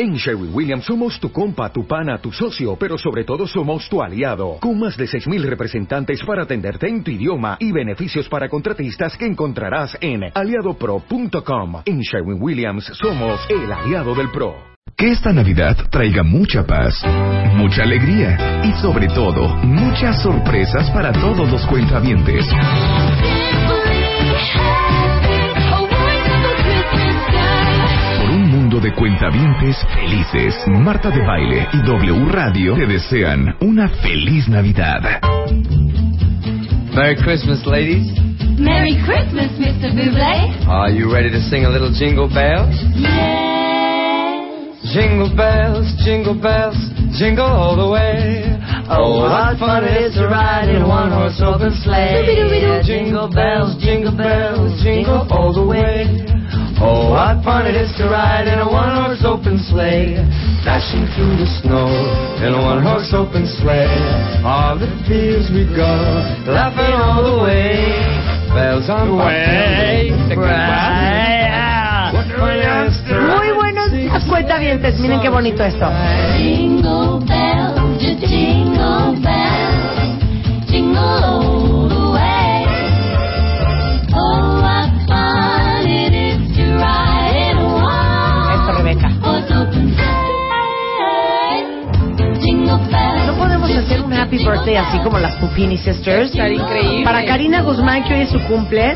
En Sherwin Williams somos tu compa, tu pana, tu socio, pero sobre todo somos tu aliado, con más de 6.000 representantes para atenderte en tu idioma y beneficios para contratistas que encontrarás en aliadopro.com. En Sherwin Williams somos el aliado del PRO. Que esta Navidad traiga mucha paz, mucha alegría y sobre todo muchas sorpresas para todos los cuentavientes. Mundo de cuentavientes felices, Marta de Baile y W Radio te desean una feliz Navidad. Merry Christmas, ladies. Merry Christmas, Mr. Buble. Are you ready to sing a little jingle bells? Yes. Jingle bells, jingle bells, jingle all the way. Oh, what fun it is to ride in a one-horse open sleigh. Jingle bells, jingle bells, jingle all the way. Oh, what fun it is to ride in a one-horse open sleigh. Dashing through the snow in a one-horse open sleigh. All the fields we go, laughing all the way. Bells on the way. Muy buenos días, cuentavientes. Miren qué bonito esto. Jingle bells, just jingle bells, jingle happy birthday así como las Pupini Sisters? increíble. Para Karina Guzmán, que hoy es su cumple,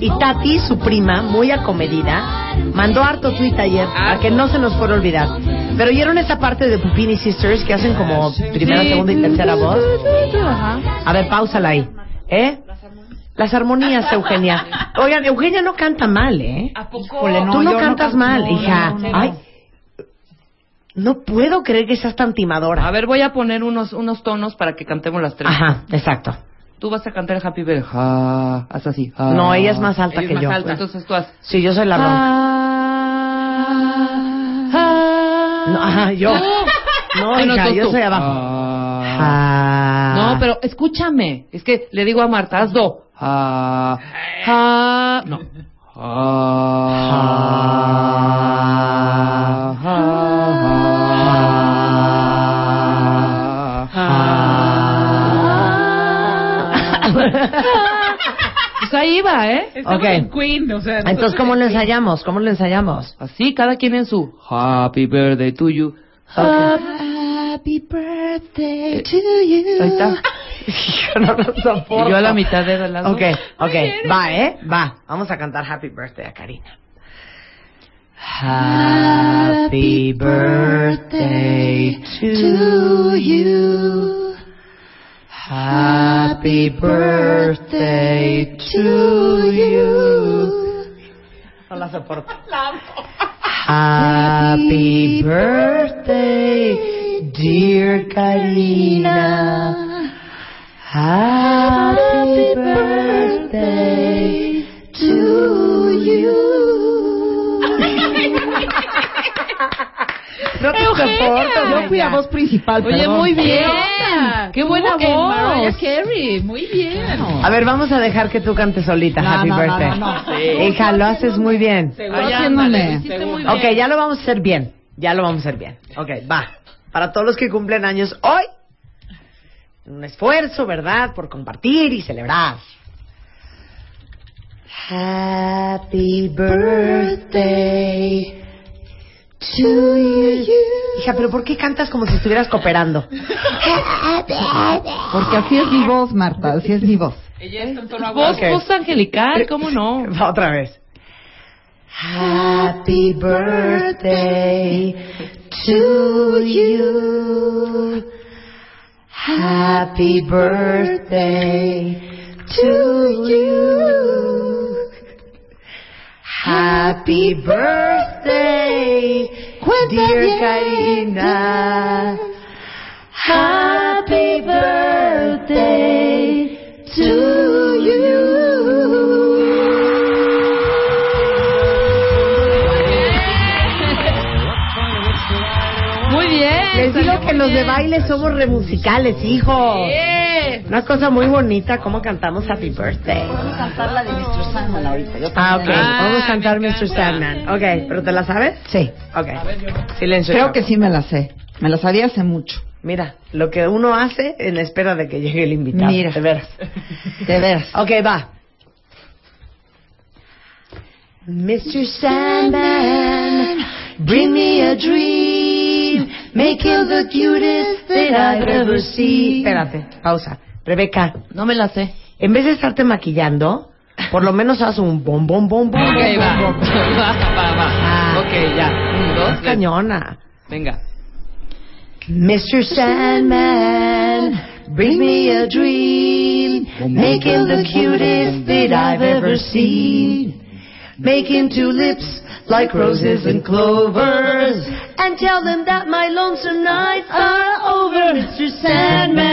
y Tati, su prima, muy acomedida, mandó harto tweet ayer, para que no se nos fuera a olvidar. Pero oyeron esa parte de Pupini Sisters que hacen como primera, segunda y tercera voz. A ver, pausala ahí. ¿Eh? Las armonías, Eugenia. Oigan, Eugenia no canta mal, ¿eh? ¿A poco? Tú no cantas mal, hija. Ay, no puedo creer que seas tan timadora. A ver, voy a poner unos, unos tonos para que cantemos las tres. Ajá, exacto. Tú vas a cantar el Happy Birthday. Ja, haz así. No, ella es más alta Ella es que más yo. alta. Entonces tú haz. Sí, yo soy la ronca. No, ajá, yo. No, Bueno, hija, tú, yo tú. soy abajo. Ah. Ah. No, pero escúchame. Es que le digo a Marta, haz do. No. Pues ahí va, ¿eh? Ok. Entonces, ¿cómo lo ensayamos? ¿Cómo lo ensayamos? Así, cada quien en su Happy Birthday to you. Happy birthday to you. Ahí está. Yo no lo soporto. Y yo a la mitad de las dos. Ok, ok, va, ¿eh? Va. Vamos a cantar Happy Birthday a Karina. Happy birthday to you. Happy birthday to you. No la soporto. Happy birthday, dear Karina. Happy birthday to you. No te soporto. Yo fui a voz principal, Oye, perdón. muy bien. Qué buena ¿Cómo que Mariah voz. Carey, muy bien. A ver, vamos a dejar que tú cantes solita No, Happy no, no, Birthday. no, no. Hija, lo haces muy bien. Muy bien. Ok, ya lo vamos a hacer bien. Ya lo vamos a hacer bien. Ok, va. Para todos los que cumplen años hoy, un esfuerzo, ¿verdad? Por compartir y celebrar. Happy birthday. Hija, pero ¿por qué cantas como si estuvieras cooperando? Porque así es mi voz, Marta, así es mi voz. Voz, Ok. voz angelical, ¿cómo no? Va otra vez. Happy birthday to you. Happy birthday to you. Happy birthday, dear Karina. Happy birthday to you. Muy bien. Les digo que los de baile somos remusicales, hijo. Bien. Una cosa muy bonita, cómo cantamos Happy Birthday. Vamos a cantar la de Mr. Sandman ahorita. Yo Ah, ok. Vamos a cantar Mr. Sandman. Ok, ¿pero te la sabes? Sí, Ok. Silencio. creo que sí me la sé. Me la sabía hace mucho. Mira, lo que uno hace en la espera de que llegue el invitado. Mira. De veras. De veras. Ok, va. Mr. Sandman, bring me a dream. Make him the cutest that I've ever seen. Espérate, pausa. Rebeca, No me la sé. en vez de estarte maquillando, por lo menos haz un bom, bom, bom, bom. Ok, bom, va. bom, bom. Va, va, va. Ah. Ok, ya. Un, dos, tres. cañona. Venga. Mr. Sandman, bring me a dream. Make him the cutest that I've ever seen. Make him two lips like roses and clovers. And tell them that my lonesome nights are over. Mr. Sandman,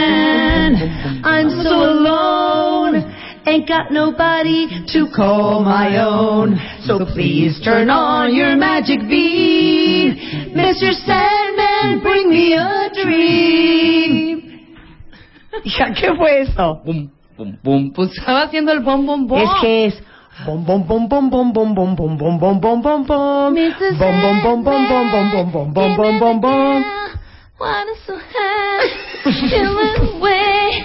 I'm so alone. Ain't got nobody to call my own. So please turn on your magic beam. Mr. Sandman, bring me a dream. Hija, ¿qué fue eso? Bum, bum, bum. Pues estaba haciendo el bom, bom, bom. Es que es bom bom bom bom bom bom bom bom bom bom bom bom bom Mr. bom bom bom bom bom bom bom bom bom bom bom bom Wanna so high, feeling way.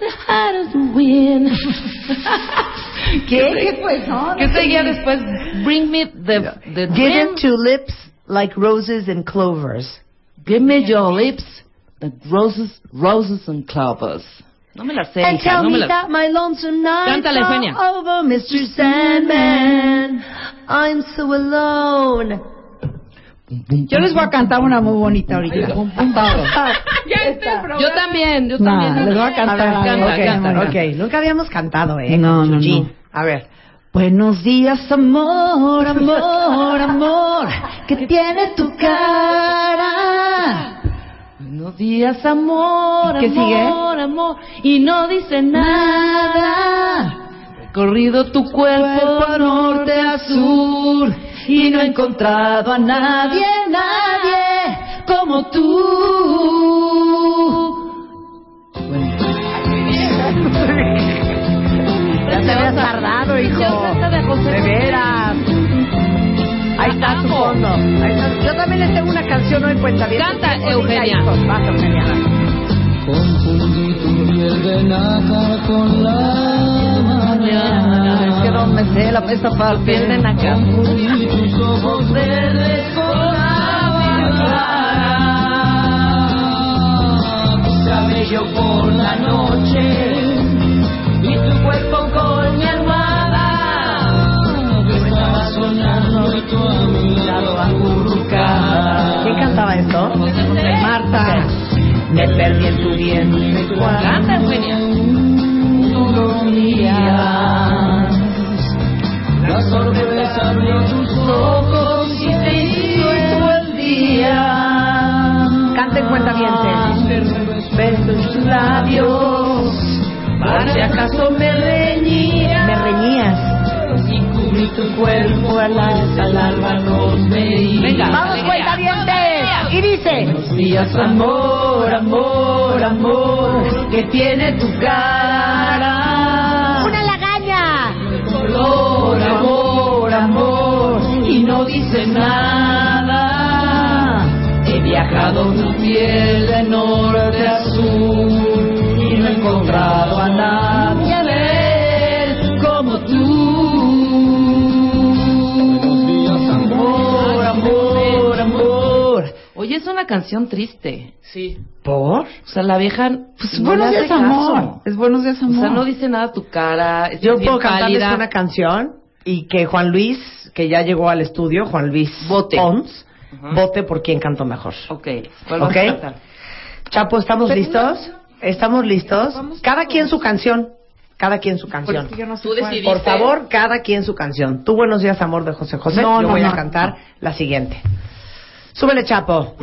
the the wind. ¿Qué? ¿Qué fue eso? ¿Qué seguía después? Bring me the, the Give him two lips like roses and clovers. Give me your lips, the roses, roses and clovers. No me la sé, And hija, tell no me me la that my lonesome nights Cántale, Eugenia. are over, Mr. Sandman. I'm so alone. Yo les voy a cantar una muy bonita ahorita. Todos. Yo también, yo No, también. les voy a cantar ver, algo. canta, ok, canta. ok, nunca habíamos cantado, ¿eh? No, no, no. A ver. Buenos días, amor, amor, amor, que tiene tu cara. Buenos días, amor, ¿Qué amor, sigue? amor. Y no dice nada. Recorrido tu cuerpo Cuerpo norte a sur y no he encontrado a nadie, nadie como tú. Ya te habías tardado, hijo. Ya está de veras. Ahí está fondo. Ahí está. Yo también les tengo una canción hoy, cuenta bien. Canta, Eugenia. Vas, Eugenia. Confundí tu piel de nácar con la mañana. No me sé la esta parte. Piel de. Confundí tus ojos verdes con la cabello por la noche y tu cuerpo con mi almohada. Estaba soñando y tú a mi lado acurrucada. ¿Quién cantaba esto? Marta. Me perdí en tu vientre Canta, Eugenia. Ojos y te hizo el día. Canten cuentavientes. Beso en tus labios, si acaso me reñía. Me reñías. Y cubrí tu cuerpo al alza, al alba nos veía. Venga. ¡Vamos, cuentavientes! Y dice... Buenos días, amor, amor, amor, que tiene tu cara. No dice nada. He viajado tu piel de norte a sur y no he encontrado a nadie él como tú. Amor, amor, amor. Oye, es una canción triste. Sí. ¿Por? O sea, la vieja. Pues no buenos días, amor. caso. Es buenos días, O amor. sea, no dice nada tu cara. es Yo bien puedo cantarles una canción y que Juan Luis, que ya llegó al estudio, Juan Luis Vote. Pons, vote por quién canto mejor. Ok. ¿Cuál vas Ok. a cantar? Chapo, ¿estamos listos? ¿Estamos listos? Cada quien su canción. Cada quien su canción. Tú decidiste. Por favor, cada quien su canción. Tú, buenos días, amor de José José. No, Yo no, voy a cantar la siguiente. Súbele, Chapo.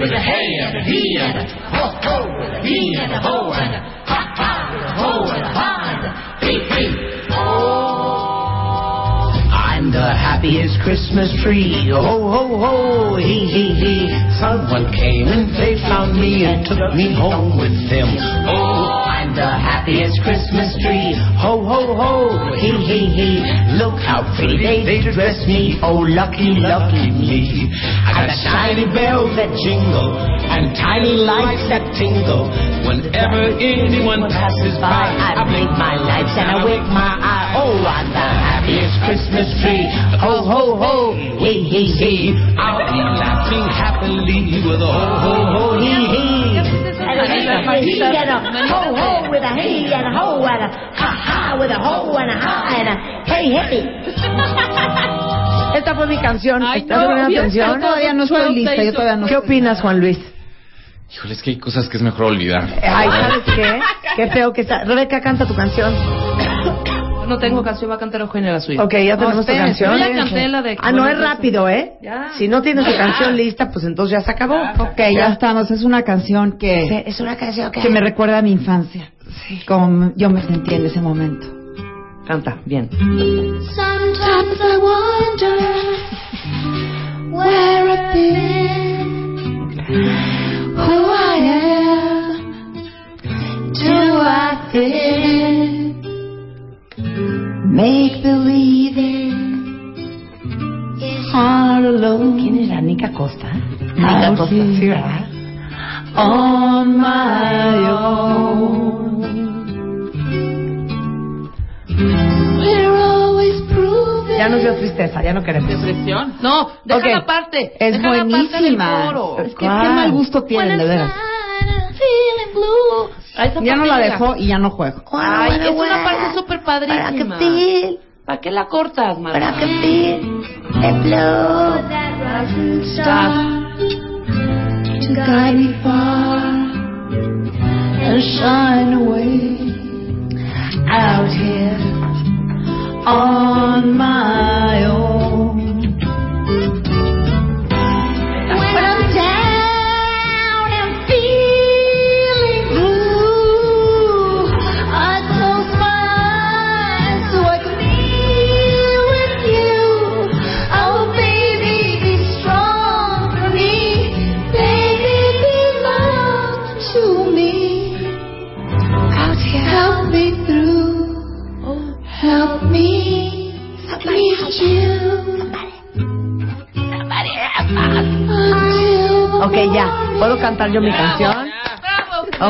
I'm the happiest Christmas tree. Ho, ho, ho, hee, hee, hee. Someone came and they found me and took me home with them. Oh, I'm the happiest Christmas tree. Ho, ho, ho, hee, hee, hee. Look how pretty they, they dress me. Oh, lucky, lucky me. I got shiny bells that jingle and tiny lights that tingle. Whenever anyone passes by, I blink my lights and I wink my eye. Oh, I'm the happiest Christmas tree. Ho, ho, ho, hee, hee, hee. I'll be laughing happily with a ho, ho, ho, hee, hee. And a and a ho ho with a he and a ho and a ha ha with a ho and a ha and a hey hey. Esta fue mi canción. Ay, ¿Estás no, bien, atención? yo todavía no estoy lista, yo todavía no ¿Qué opinas, Juan Luis? Híjole, es que hay cosas que es mejor olvidar. Ay, ¿sabes qué? Qué feo que está. Rebeca, canta tu canción. No tengo canción, va a cantar Eugenia la suya. Ok, ya tenemos tu canción. yo ya canté la de- Ah, no, es rápido, ¿eh? Ya. Si no tienes tu canción lista, pues entonces ya se acabó. Ok, ya estamos. Es una canción que, Es una canción que que me recuerda a mi infancia. Como yo me sentí en ese momento. Canta, bien. Sometimes I wonder where I've been, who I am, do I in? Make believing is hard alone. ¿Quién era? ¿Nica Costa? Ah, Costa, sí. sí, ¿verdad? On my own. We're always proving. Ya nos dio tristeza, ya no queremos. ¿Depresión? No, deja Ok. la parte. Es deja la parte del buenísima. coro. Es que qué mal gusto tienen, de veras. Feeling blue. Ya no la dejo y ya no juego. Ay, Wanna, es una parte súper padrísima. Para que feel, ¿Para qué la cortas, para que feel the blue that rising star to guide me far and shine away out here. On my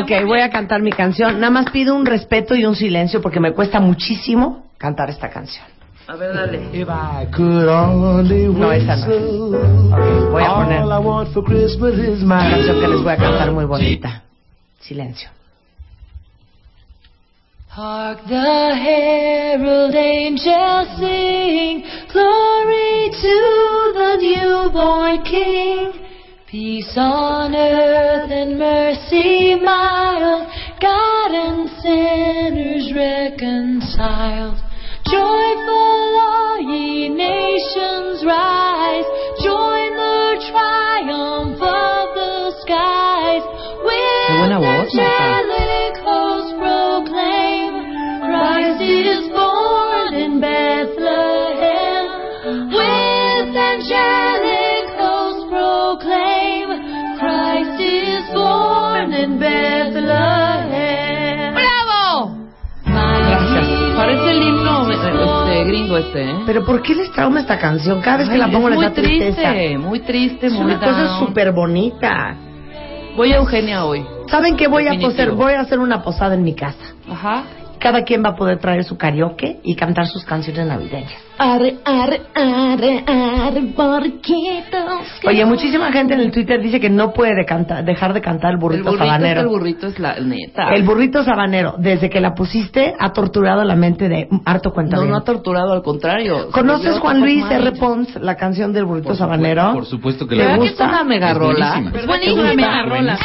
Ok, voy a cantar mi canción. Nada más pido un respeto y un silencio porque me cuesta muchísimo cantar esta canción. A ver, dale. If I could only No, esa no. Ok, voy a poner all I want for Christmas is una my canción que les voy a cantar muy bonita. Silencio. Hark the herald angels sing, glory to the newborn King. Peace on earth and mercy mild, God and sinners reconciled. Joyful all ye nations rise, join the triumph of the skies. Qué buena voz, Pero ¿por qué les trauma esta canción? Cada vez que la pongo es les da tristeza. triste, muy triste, Es muy una cosa súper bonita. Voy a Eugenia hoy. ¿Saben qué voy a hacer? Voy a hacer una posada en mi casa. Ajá. Cada quien va a poder traer su karaoke y cantar sus canciones navideñas. Arre, arre, arre, arre. Oye, muchísima gente en el Twitter dice que no puede de cantar- dejar de cantar el El burrito, es sabanero. el burrito es la neta. El burrito sabanero, desde que la pusiste, ha torturado la mente de harto cuenta no, no ha torturado, al contrario. ¿Conoces Juan Luis R. Pons, la canción del burrito Por supuesto, sabanero? por supuesto que ¿Te la ¿Verdad que gusta? es una mega Es rola? buenísima. Es ¿Te buenísima gusta? mega rola.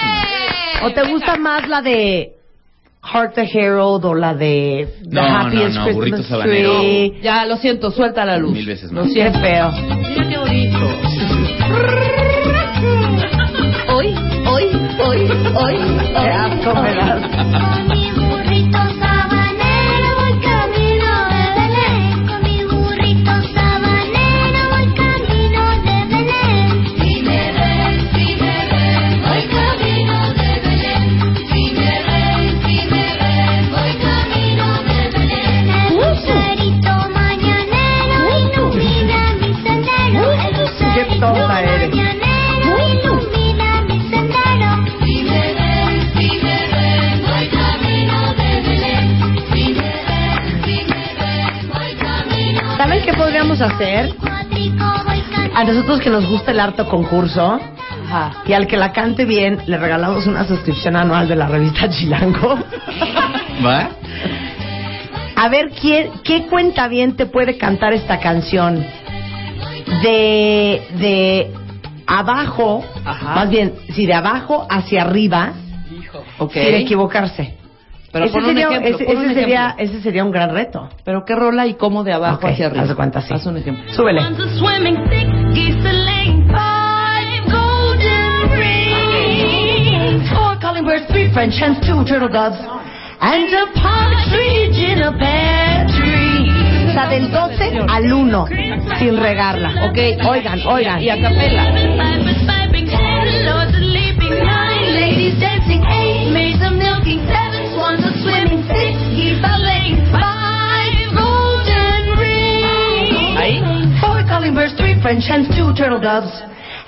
¿O te gusta más la de Heart the Herald o la de The No, Happiest no, no, Christmas Burrito Sabanero. Tree. Ya, lo siento, suelta la luz. Mil veces Lo más. Qué siento. feo. Mira qué bonito. Hoy, hoy, hoy, hoy, Qué asco me das. Hacer? A nosotros que nos gusta el harto concurso y al que la cante bien, le regalamos una suscripción anual de la revista Chilango. ¿Va? A ver, ¿quién, ¿qué cuenta bien te puede cantar esta canción? De, de abajo, Ajá. más bien, si de abajo hacia arriba, Ok. sin equivocarse. Pero ese pon un sería, ejemplo, ese, pon un ese sería, ejemplo. ese sería un gran reto. Pero qué rola y cómo de abajo hacia arriba. haz cuenta, sí. Haz un ejemplo. Súbele. O sea, del 12 al 1, sin regarla. Ok. Oigan, oigan. Y a capela. French hens, two turtle doves,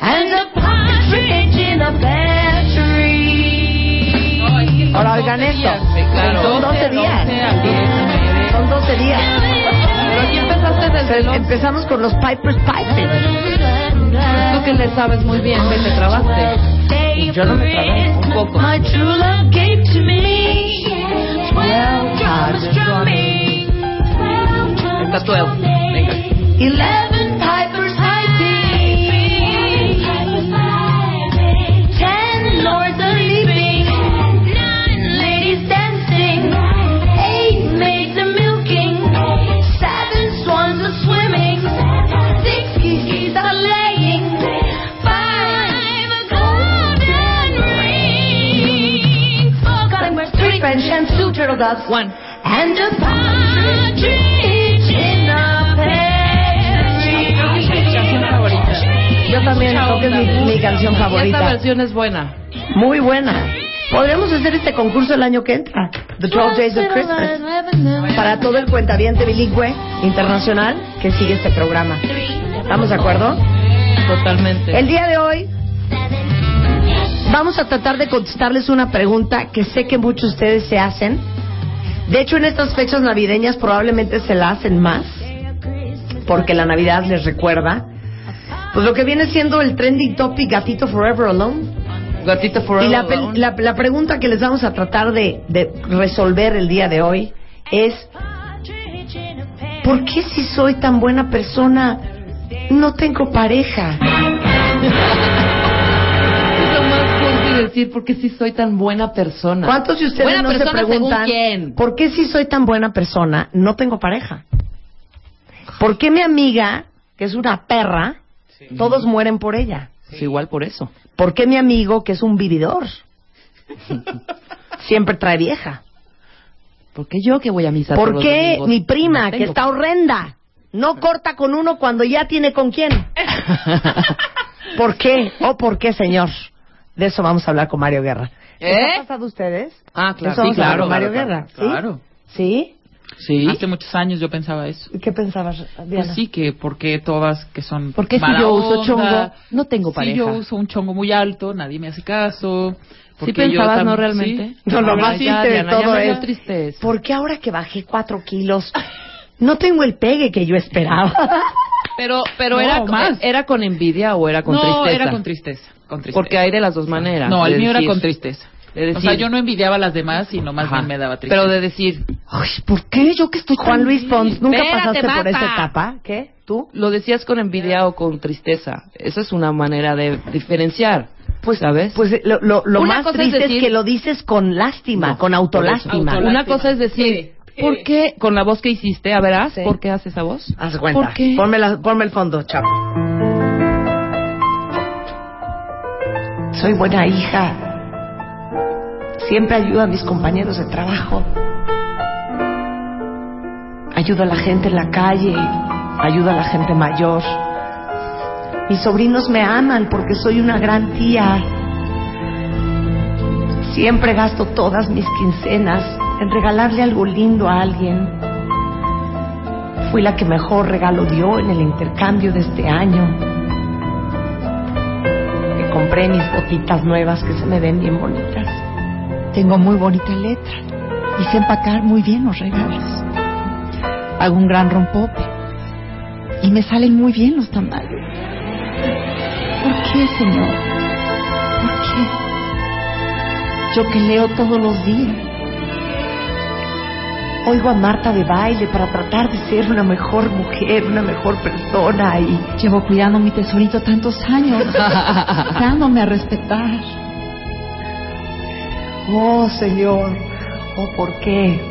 and a partridge in a pear tree. Ahora oigan esto. Claro. Son 12 días. 12 al 10. Son 12 días. Pero aquí empezaste desde los... Empezamos con los Pipers Piping. Tú que le sabes muy bien, ve, te trabaste. Yo no me trabé. Un poco. My true love gave to me twelve drums drumming. Está 12. Venga. Eleven doves. One. And a partridge in a pear favorita. Yo también, creo que es mi, mi canción Y esta favorita. versión es buena. Muy buena. Podríamos hacer este concurso el año que entra. The 12 Days of Christmas. Para todo el cuentaviente bilingüe internacional que sigue este programa. ¿Estamos de acuerdo? Totalmente. El día de hoy vamos a tratar de contestarles una pregunta que sé que muchos de ustedes se hacen. De hecho, en estas fechas navideñas probablemente se la hacen más, porque la Navidad les recuerda. Pues lo que viene siendo el trending topic Gatito Forever Alone. Gatito Forever Y la, Alone. la- la pregunta que les vamos a tratar de, de resolver el día de hoy es, ¿por qué si soy tan buena persona no tengo pareja? Decir porque si soy tan buena persona. ¿Cuántos de ustedes buena no se preguntan según quién? por qué si soy tan buena persona no tengo pareja? ¿Por qué mi amiga, que es una perra, todos mueren por ella? Pues igual por eso. ¿Por qué mi amigo, que es un vividor, siempre trae vieja? ¿Por qué yo que voy a misa todos ¿Por los qué domingos? mi prima, No que está horrenda, no corta con uno cuando ya tiene con quién? ¿Por qué? ¿O por qué, señor? De eso vamos a hablar con Mario Guerra. ¿Les ¿Eh? ha pasado a ustedes? Ah, claro. Eso vamos Sí, a hablar claro, con Mario claro, Guerra. ¿sí? Claro. ¿Sí? Sí. Hace muchos años yo pensaba eso. ¿Qué pensabas, Diana? Pues sí, que porque todas que son ¿Por qué si yo uso onda, chongo no tengo Si pareja? yo uso un chongo muy alto, nadie me hace caso. ¿Sí porque pensabas, yo tam- no realmente? sí. No, lo más triste de Diana, ya todo es... tristeza. ¿Por qué ahora que bajé cuatro kilos no tengo el pegue que yo esperaba? Pero, pero No, era, más. era con envidia o era con no, tristeza. era con tristeza, con tristeza. Porque hay de las dos maneras. No, de el mío era decir- con tristeza. de O sea, decir- yo no envidiaba a las demás, sino más Ajá. bien me daba tristeza. Pero de decir, Ay, ¿por qué yo que estoy Juan Luis? Pons, ¿nunca Espérate, pasaste por basta. esa etapa? ¿Qué? ¿Tú? Lo decías con envidia o con tristeza. Esa es una manera de diferenciar. Pues, ¿Sabes? pues lo, lo, lo Una más cosa es triste es, decir- que lo dices con lástima, con autolástima. Una cosa es decir, ¿por qué con la voz que hiciste, a verás, Sí. por qué haces esa voz? Haz cuenta. ¿Por qué? Ponme, la- ponme el fondo, chavo. Soy buena hija. Siempre ayudo a mis compañeros de trabajo. Ayudo a la gente en la calle. Ayudo a la gente mayor. Mis sobrinos me aman porque soy una gran tía. Siempre gasto todas mis quincenas en regalarle algo lindo a alguien. Fui la que mejor regalo dio en el intercambio de este año. Compré mis botitas nuevas que se me ven bien bonitas. Tengo muy bonita letra y sé empacar muy bien los regalos. Hago un gran rompope y me salen muy bien los tamales. ¿Por qué, Señor? ¿Por qué? Yo que leo todos los días. Oigo a Marta de baile para tratar de ser una mejor mujer, una mejor persona y Llevo cuidando mi tesorito tantos años, dándome a respetar. Oh, Señor, oh, ¿por qué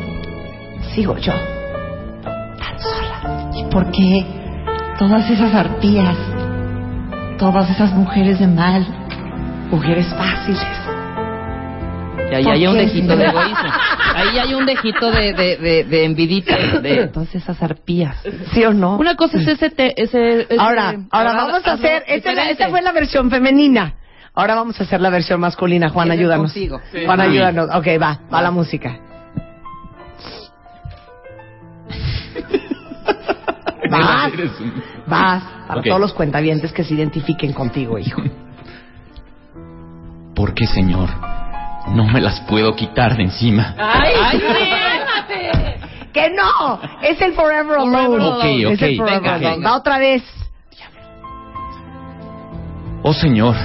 sigo yo tan sola? ¿Y por qué todas esas arpías, todas esas mujeres de mal, Mujeres fáciles. Y ahí ¿Por hay un dejito de egoísmo. Ahí hay un dejito de, de, de, de envidita de todas esas arpías. ¿Sí o no? Una cosa es ese... Te, ese, ese- Ahora, ahora vamos a hacer. Esta, esta fue la versión femenina. Ahora vamos a hacer la versión masculina. Juan, ayúdanos. Juan, Sí. ayúdanos. Ok, va, va la música. Vas, vas, para todos los cuentavientes que se identifiquen contigo, hijo. ¿Por qué, señor? No me las puedo quitar de encima. ¡Ay, ¡Que no! Es el Forever Alone. Ok, Es el ok, Forever venga, Alone. venga. Va otra vez. Oh, señor.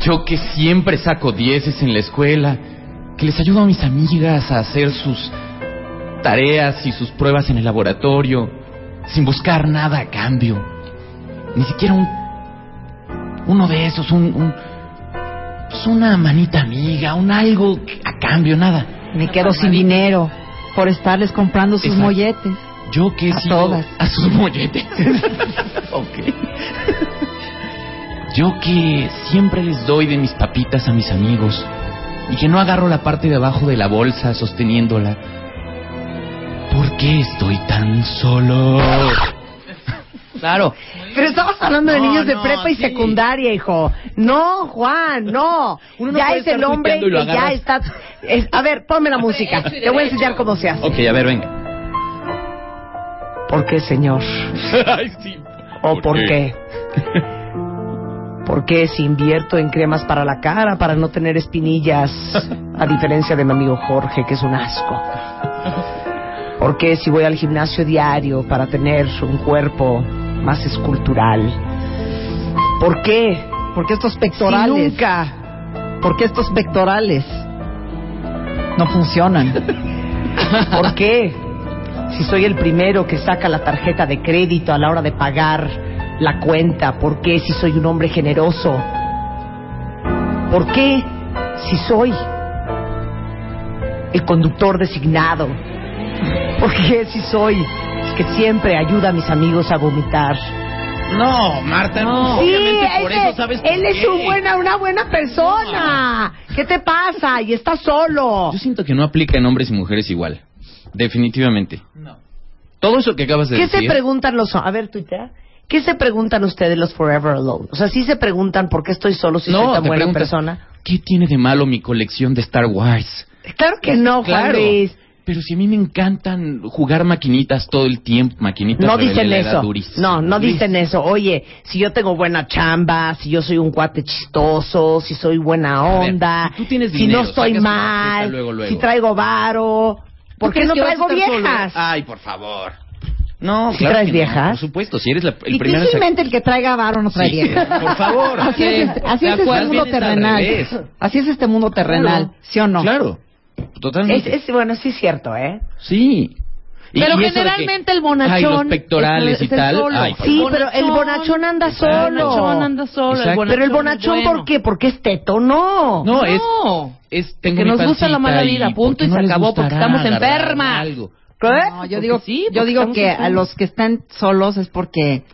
Yo que siempre saco dieces en la escuela, que les ayudo a mis amigas a hacer sus tareas y sus pruebas en el laboratorio, sin buscar nada a cambio. Ni siquiera un... Uno de esos, un... un pues una manita amiga, un algo a cambio, nada. me quedo sin dinero por estarles comprando sus Exacto. molletes. Yo que he A sido- todas. A sus molletes. ok. Yo que siempre les doy de mis papitas a mis amigos y que no agarro la parte de abajo de la bolsa sosteniéndola. ¿Por qué estoy tan solo? Claro. Pero estamos hablando de No, niños de no, prepa y sí. secundaria, hijo. No, Juan, no. Uno no ya es el hombre que ya está. es- a ver, ponme la música. Te voy a enseñar cómo se hace. Ok, a ver, venga. ¿Por qué, señor? Ay, sí. ¿O por qué? ¿Por qué si invierto en cremas para la cara para no tener espinillas? A diferencia de mi amigo Jorge, que es un asco. ¿Por qué si voy al gimnasio diario para tener un cuerpo más escultural? ¿Por qué? Porque estos Si pectorales, nunca. porque estos pectorales no funcionan. ¿Por qué? Si soy el primero que saca la tarjeta de crédito a la hora de pagar la cuenta, ¿por qué si soy un hombre generoso? ¿Por qué si soy el conductor designado? ¿Por qué si soy que siempre ayuda a mis amigos a vomitar? No, Marta, no. Sí, obviamente por ese- eso sabes por él es qué. un buena, una buena persona. ¿Qué te pasa? Y está solo. Yo siento que no aplica en hombres y mujeres igual. Definitivamente. No. Todo eso que acabas de ¿Qué decir. se preguntan los... A ver, tuitea. ¿Qué se preguntan ustedes los Forever Alone? O sea, sí se preguntan por qué estoy solo si soy tan buena persona. ¿Qué tiene de malo mi colección de Star Wars? Claro que no, Juan Claro. Luis. Pero si a mí me encantan jugar maquinitas todo el tiempo, maquinitas No dicen eso. No, no dicen eso. Oye, si yo tengo buena chamba, si yo soy un cuate chistoso, si soy buena ver, onda, si tú tienes si dinero, no estoy mal, tarjeta luego, luego. si traigo varo, ¿tú ¿por qué no traigo solo? viejas? Ay, por favor. No, ¿Sí claro traes no, viejas? por supuesto, si eres la, el primero en Difícilmente el que traiga varo no trae Sí, vieja. por favor. Así es, este- así es este mundo terrenal. Así es este mundo terrenal, Claro. ¿sí o no? Claro, totalmente. es- bueno, sí es cierto, ¿eh? Sí. Y- Pero y generalmente el Ay, bonachón los pectorales es- y es el tal. Ay, Sí, pero el bonachón anda El solo. bonachón anda solo. Exacto. bonachón Pero el es bonachón, bueno. ¿por qué? ¿Porque es teto? No. No, es, No. es tengo que mi nos gusta la mala vida, y punto, ¿por qué y no se acabó, porque estamos enfermas. algo? ¿Qué? No, yo Porque digo, sí, yo digo que a los que están solos es porque,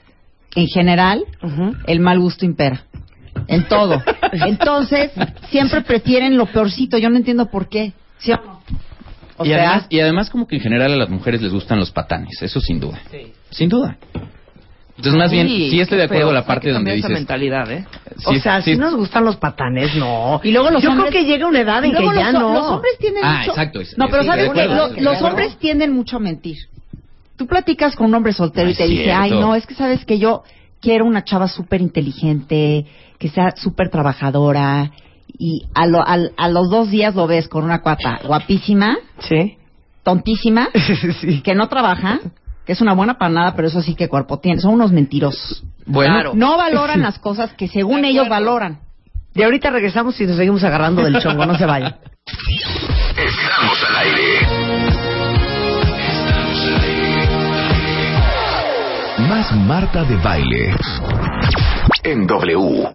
en general, Ujú. el mal gusto impera. En todo. Entonces, siempre prefieren lo peorcito. Yo no entiendo por qué. ¿Sí o no? O y, sea, además, y además como que en general a las mujeres les gustan los patanes, eso sin duda. Sin duda. Entonces más bien, sí estoy de acuerdo Feo, la parte donde cambiar esa dices... mentalidad, ¿eh? sí, o sea, sí, si nos gustan los patanes, no. Y luego los Yo hombres- creo que llega una edad en que ya los, no. los hombres tienden Ah, mucho... exacto, es- No, pero sí, ¿sabes qué? Lo- los hombres tienden mucho a mentir. Tú platicas con un hombre soltero y Ah, te es dice, ay, no, es que sabes que yo quiero una chava súper inteligente, que sea súper trabajadora, y a, lo- al- a los dos días lo ves con una cuata guapísima, Sí. tontísima, sí. que no trabaja, que es una buena para nada, pero eso sí que cuerpo tiene. Son unos mentirosos. Bueno, Claro. No valoran las cosas que según De ellos valoran. De ahorita regresamos y nos seguimos agarrando del chongo, no se vayan. Estamos al aire. Más Marta de Baile. En W.